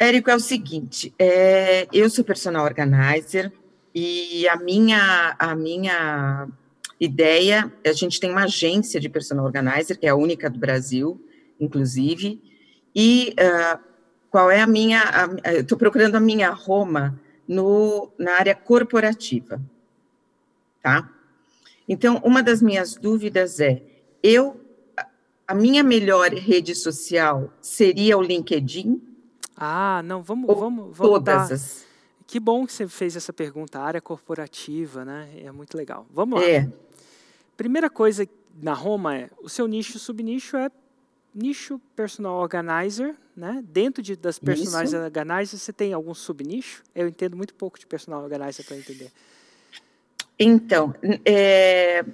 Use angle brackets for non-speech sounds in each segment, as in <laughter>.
Érico, é o seguinte, é, eu sou personal organizer e a minha, a minha ideia, a gente tem uma agência de personal organizer, que é a única do Brasil, inclusive, e uh, qual é a minha, estou procurando a minha Roma no, na área corporativa, tá? Então, uma das minhas dúvidas é, eu, a minha melhor rede social seria o LinkedIn? Ah, não, vamos, vamos, vamos todas dar... as... Que bom que você fez essa pergunta, a área corporativa, né? É muito legal. Vamos lá. É. Primeira coisa na Roma é, o seu nicho, subnicho é nicho personal organizer, né? Dentro de, das personal Isso. organizers, você tem algum subnicho? Eu entendo muito pouco de personal organizer para entender. Então, é,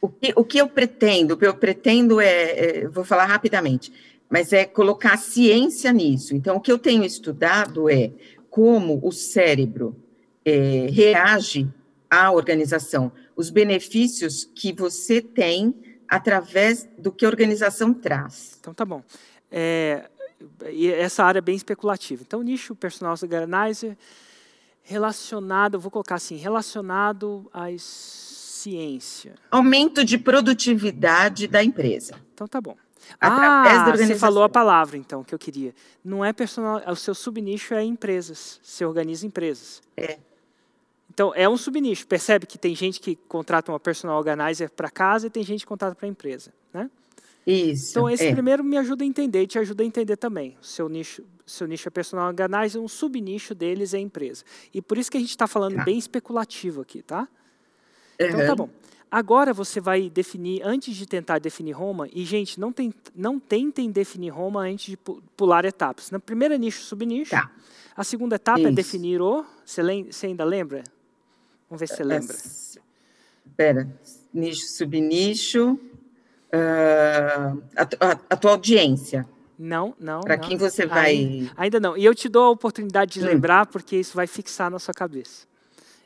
o, que, o que eu pretendo, o que eu pretendo é, é, vou falar rapidamente, mas é colocar ciência nisso. Então, o que eu tenho estudado é como o cérebro é, reage à organização, os benefícios que você tem através do que a organização traz. Então, tá bom. É, essa área é bem especulativa. Então, nicho personal organizer relacionado, vou colocar assim, relacionado à ciência. Aumento de produtividade da empresa. Então, tá bom. Através ah, da organização. você falou a palavra, então, que eu queria. Não é personal, o seu subnicho é empresas. Você organiza empresas. É. Então, é um subnicho. Percebe que tem gente que contrata uma personal organizer para casa e tem gente que contrata para empresa, né? Isso. Então, esse é. primeiro me ajuda a entender e te ajuda a entender também. O seu nicho, seu nicho é personal organizer, um subnicho deles é empresa. E por isso que a gente está falando tá. bem especulativo aqui, tá? Então, tá bom. Agora você vai definir, antes de tentar definir Roma, e, gente, não, tem, não tentem definir Roma antes de pular etapas. Na primeira nicho, subnicho. Tá. A segunda etapa é isso. é definir o. Você, você ainda lembra? Vamos ver se você lembra. Espera, nicho, subnicho, uh, a, a, a, tua audiência. Não, não. Para quem você vai. Ainda, ainda, não. E eu te dou a oportunidade de hum. lembrar, porque isso vai fixar na sua cabeça.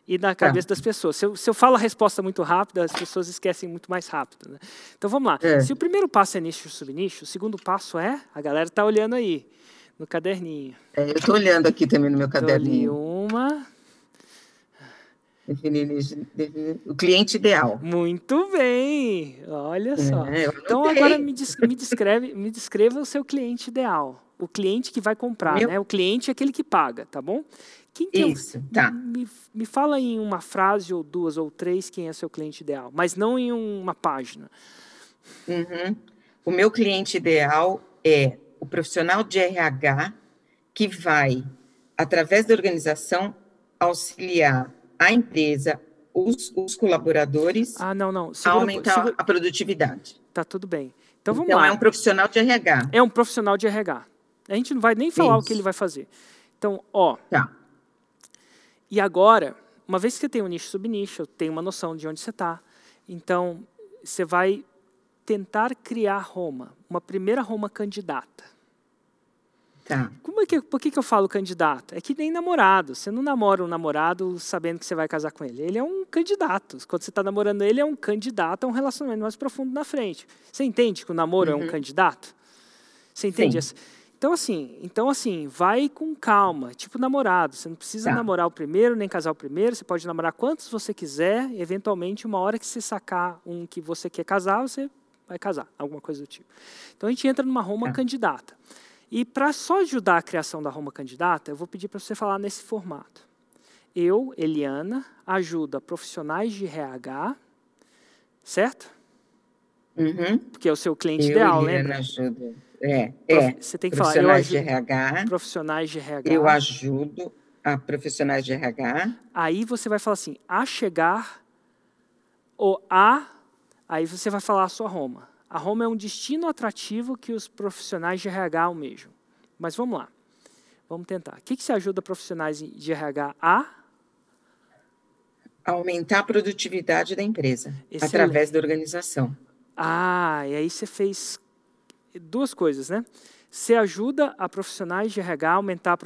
E na tá. cabeça tá. das pessoas. Se eu, se eu falo a resposta muito rápida, as pessoas esquecem muito mais rápido. Né? Então vamos lá. É. Se o primeiro passo é nicho subnicho, o segundo passo é. A galera está olhando aí, no caderninho. É, eu estou olhando aqui também no meu caderninho. Uma, Definir, definir, o cliente ideal. Muito bem, olha é, só. então agora me, me, descreve, me descreva o seu cliente ideal. O cliente que vai comprar, Meu... né? O cliente é aquele que paga, tá bom? Quem que Isso, é o... tá. Me, me fala em uma frase ou duas ou três quem é seu cliente ideal, mas não em uma página. Uhum. O meu cliente ideal é o profissional de RH que vai, através da organização, auxiliar a empresa, os, os colaboradores, ah, não, não. Segura, aumentar segura... a produtividade. Tá tudo bem. Então vamos então, lá. é um profissional de RH. É um profissional de RH. A gente não vai nem falar Isso. o que ele vai fazer. Então, ó. Tá. E agora, uma vez que você tem um nicho subnicho, tem uma noção de onde você está, então você vai tentar criar Roma, uma primeira Roma candidata. Tá. Como é que, por que, que eu falo candidato? É que nem namorado. Você não namora um namorado sabendo que você vai casar com ele. Ele é um candidato. Quando você está namorando ele, é um candidato a um relacionamento mais profundo na frente. Você entende que o namoro uhum. é um uhum. candidato? Você entende? Sim. Então assim, então assim, vai com calma, tipo namorado. Você não precisa tá. namorar o primeiro nem casar o primeiro. Você pode namorar quantos você quiser. Eventualmente, uma hora que você sacar um que você quer casar, você vai casar, alguma coisa do tipo. Então a gente entra numa Roma tá. candidata. E para só ajudar a criação da Roma candidata, eu vou pedir para você falar nesse formato. Eu, Eliana, ajuda profissionais de RH, certo? Uhum. Porque é o seu cliente eu, ideal, Eliana, lembra? Ajuda. É, é. Você tem que falar, eu ajudo de RH, profissionais de RH. Eu ajudo a profissionais de RH. Aí você vai falar assim, a chegar ou a, aí você vai falar a sua Roma. A Roma é um destino atrativo que os profissionais de RH almejam. Mas vamos lá. Vamos tentar. O que, que se ajuda profissionais de RH a? Aumentar a produtividade da empresa Excelente. através da organização. Ah, e aí você fez duas coisas, né? Você ajuda a profissionais de RH a aumentar a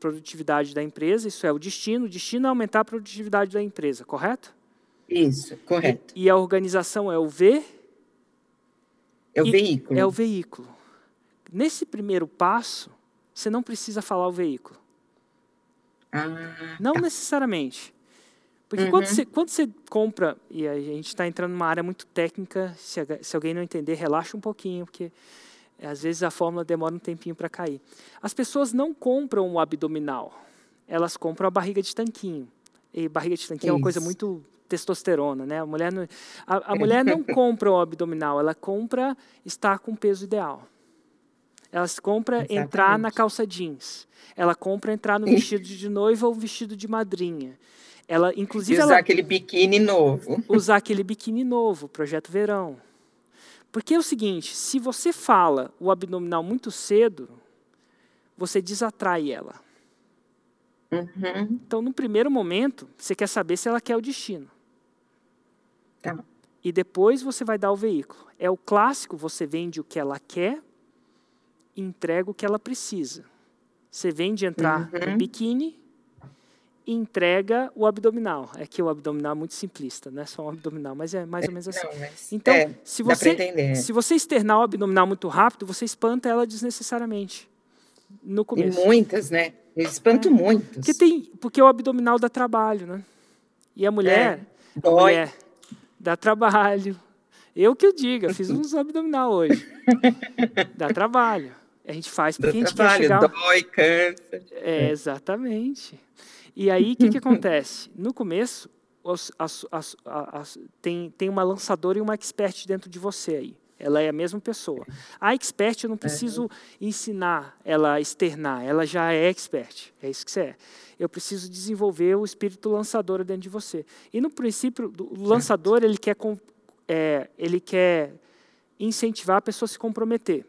produtividade da empresa, isso é o destino. O destino é aumentar a produtividade da empresa, correto? Isso, correto. E, e a organização é o V é o e veículo. É o veículo. Nesse primeiro passo, você não precisa falar o veículo. Ah, Não tá. necessariamente. Porque Uhum. quando, você, quando você compra, e a gente está entrando numa área muito técnica, se, se alguém não entender, relaxa um pouquinho, porque às vezes a fórmula demora um tempinho para cair. As pessoas não compram o abdominal, elas compram a barriga de tanquinho. E barriga de tanquinho é uma coisa Isso. muito testosterona, né? A mulher não, a, a mulher não <laughs> compra o abdominal, ela compra estar com o peso ideal. Ela compra entrar na Exatamente. calça jeans. Ela compra entrar no <laughs> vestido de noiva ou vestido de madrinha. Ela, E inclusive, usar ela aquele biquíni novo. usar aquele biquíni novo, projeto verão. Porque é o seguinte, se você fala o abdominal muito cedo, você desatrai ela. Uhum, Então, no primeiro momento, você quer saber se ela quer o destino. tá. E depois você vai dar o veículo. É o clássico, você vende o que ela quer e entrega o que ela precisa. Você vende entrar no Uhum. biquíni e entrega o abdominal. É que o abdominal é muito simplista, não é só um abdominal, mas é mais ou menos assim. Não, Então, é, se dá você se você externar o abdominal muito rápido, você espanta ela desnecessariamente no E começo. muitas, né? Eu espanto muitas. Porque tem, porque o abdominal dá trabalho, né? E a mulher, a Dói. mulher dá trabalho. Eu que eu diga, fiz uns abdominal hoje. <laughs> dá trabalho. A gente faz Dá porque a gente trabalho, quer chegar. dói, cansa. É, exatamente. E aí, o que, que <laughs> acontece? No começo, os- as- as- a- as- tem, tem uma lançadora e uma expert dentro de você aí. Ela é a mesma pessoa. A expert, eu não preciso ensinar ela a externar, ela já é expert. É isso que você é. Eu preciso desenvolver o espírito lançador dentro de você. E no princípio, o lançador, ele quer, é, ele quer incentivar a pessoa a se comprometer.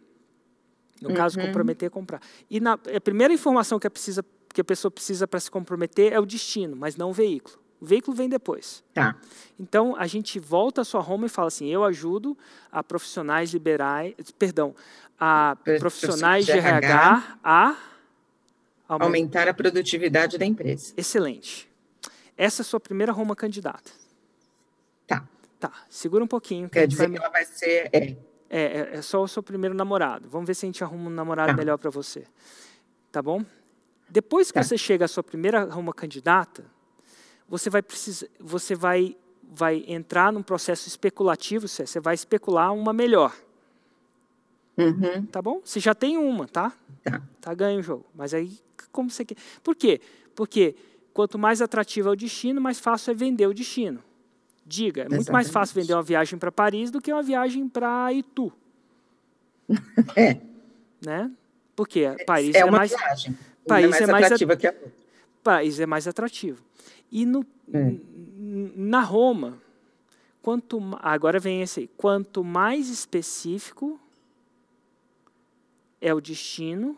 No caso, Uhum. comprometer é comprar. E na, a primeira informação que a, precisa, que a pessoa precisa para se comprometer é o destino, mas não o veículo. O veículo vem depois. Tá. Então, a gente volta à sua Roma e fala assim: eu ajudo a profissionais liberais, perdão, a profissionais de RH a aumentar. Aumentar a produtividade da empresa. Excelente. Essa é a sua primeira Roma candidata. Tá. Tá, segura um pouquinho. Quer gente vai dizer que ela vai ser. É, É, é, é só o seu primeiro namorado. Vamos ver se a gente arruma um namorado Tá. melhor para você. Tá bom? Depois que Tá. você chega à sua primeira Roma candidata, você vai precisar, você vai vai entrar num processo especulativo, você você vai especular uma melhor, uhum, tá bom? Você já tem uma, tá? tá. Tá ganho o jogo. Mas aí como você quer? Por quê? Porque quanto mais atrativo é o destino, mais fácil é vender o destino. Diga, é muito mais Exatamente. fácil vender uma viagem para Paris do que uma viagem para Itu, <laughs> É, né? Porque Paris é é, uma mais viagem. País é mais é mais atrativa que a país é mais atrativo. E no, É. n- na Roma, quanto ma- agora vem esse aí, quanto mais específico é o destino,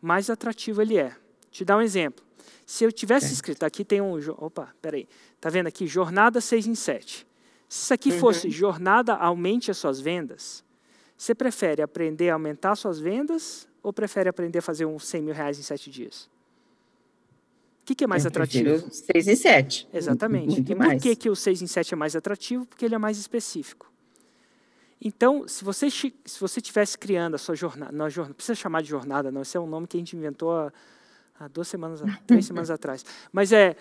mais atrativo ele é. Te dar um exemplo. Se eu tivesse Certo. escrito aqui tem um, opa, peraí, tá vendo aqui jornada 6 em 7. Se isso aqui Uhum. fosse jornada aumente as suas vendas, você prefere aprender a aumentar suas vendas ou prefere aprender a fazer uns 100 mil reais em 7 dias? O que, que é mais Eu atrativo? prefiro seis e sete. Exatamente. Muito e por que, que o 6 em 7 é mais atrativo? Porque ele é mais específico. Então, se você se você estivesse criando a sua jornada, não, jornada, precisa chamar de jornada, não, esse é um nome que a gente inventou há, há duas semanas, <laughs> três semanas atrás. Mas é,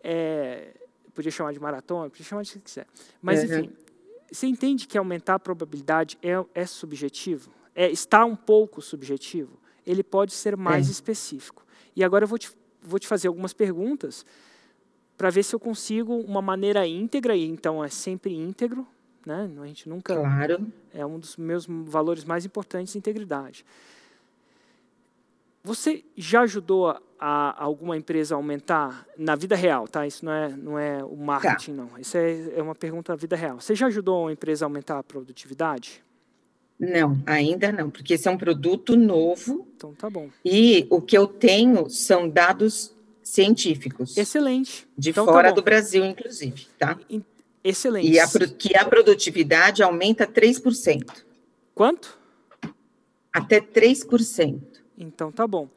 é, podia chamar de maratona, podia chamar de o que quiser. Mas, Uhum. enfim, você entende que aumentar a probabilidade é, é subjetivo? É, está um pouco subjetivo? Ele pode ser mais É. específico. E agora eu vou te, vou te fazer algumas perguntas para ver se eu consigo uma maneira íntegra, e então é sempre íntegro, né? a gente nunca Claro. é um dos meus valores mais importantes, integridade. Você já ajudou a, a alguma empresa a aumentar na vida real, tá? Isso não é não é o marketing não. Isso é, é uma pergunta na vida real. Você já ajudou uma empresa a aumentar a produtividade? Não, ainda não, porque esse é um produto novo Então tá bom. e o que eu tenho são dados científicos Excelente. de então, tá fora bom. do Brasil, inclusive, tá? Excelente. E a, que a produtividade aumenta 3%, Quanto? até 3%. Então tá bom.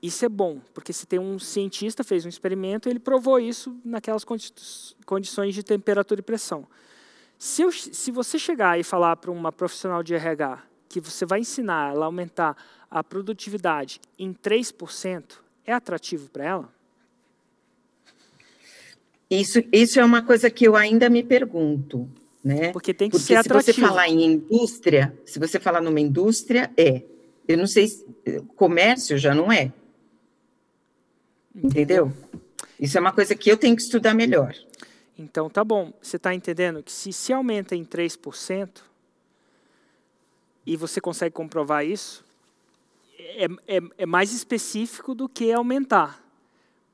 Isso é bom, porque se tem um cientista fez um experimento, ele provou isso naquelas condi- condições de temperatura e pressão. Se, eu- se você chegar e falar para uma profissional de RH que você vai ensinar ela a aumentar a produtividade em 3% é atrativo para ela? Isso, isso é uma coisa que eu ainda me pergunto, né? Porque tem que Porque ser atrativo. se você falar em indústria, se você falar numa indústria, é. Eu não sei, se, comércio já não é. Entendeu? Isso é uma coisa que eu tenho que estudar melhor. Então, tá bom. Você está entendendo que se se aumenta em 3%, e você consegue comprovar isso, é, é, é mais específico do que aumentar.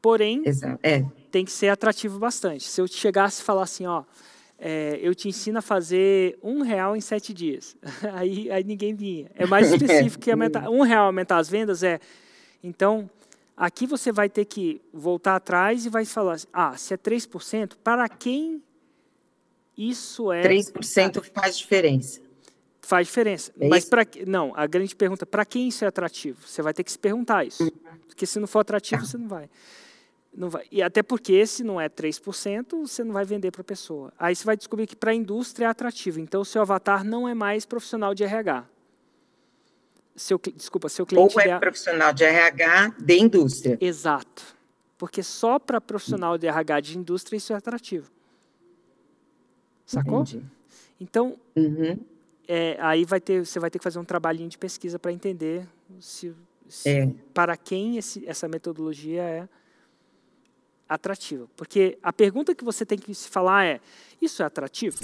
Porém, é. tem que ser atrativo bastante. Se eu chegasse e falar assim, ó, é, eu te ensino a fazer um real em sete dias, <laughs> aí, aí ninguém vinha. É mais <laughs> específico que aumentar. Um real aumentar as vendas é. Então, aqui você vai ter que voltar atrás e vai falar assim, ah, se é 3%, para quem isso é. 3% faz diferença. Faz diferença. É Mas para não, a grande pergunta, para quem isso é atrativo? Você vai ter que se perguntar isso. Porque se não for atrativo, você não vai. Não vai. E até porque se não é 3%, você não vai vender para a pessoa. Aí você vai descobrir que para a indústria é atrativo. Então o seu avatar não é mais profissional de RH. Seu, desculpa, seu cliente Ou é de... profissional de RH de indústria. Exato. Porque só para profissional de RH de indústria isso é atrativo. Sacou? Entendi. Então, uhum é, aí vai ter, você vai ter que fazer um trabalhinho de pesquisa para entender se, se é. para quem esse, essa metodologia é atrativa. Porque a pergunta que você tem que se falar é: isso é atrativo?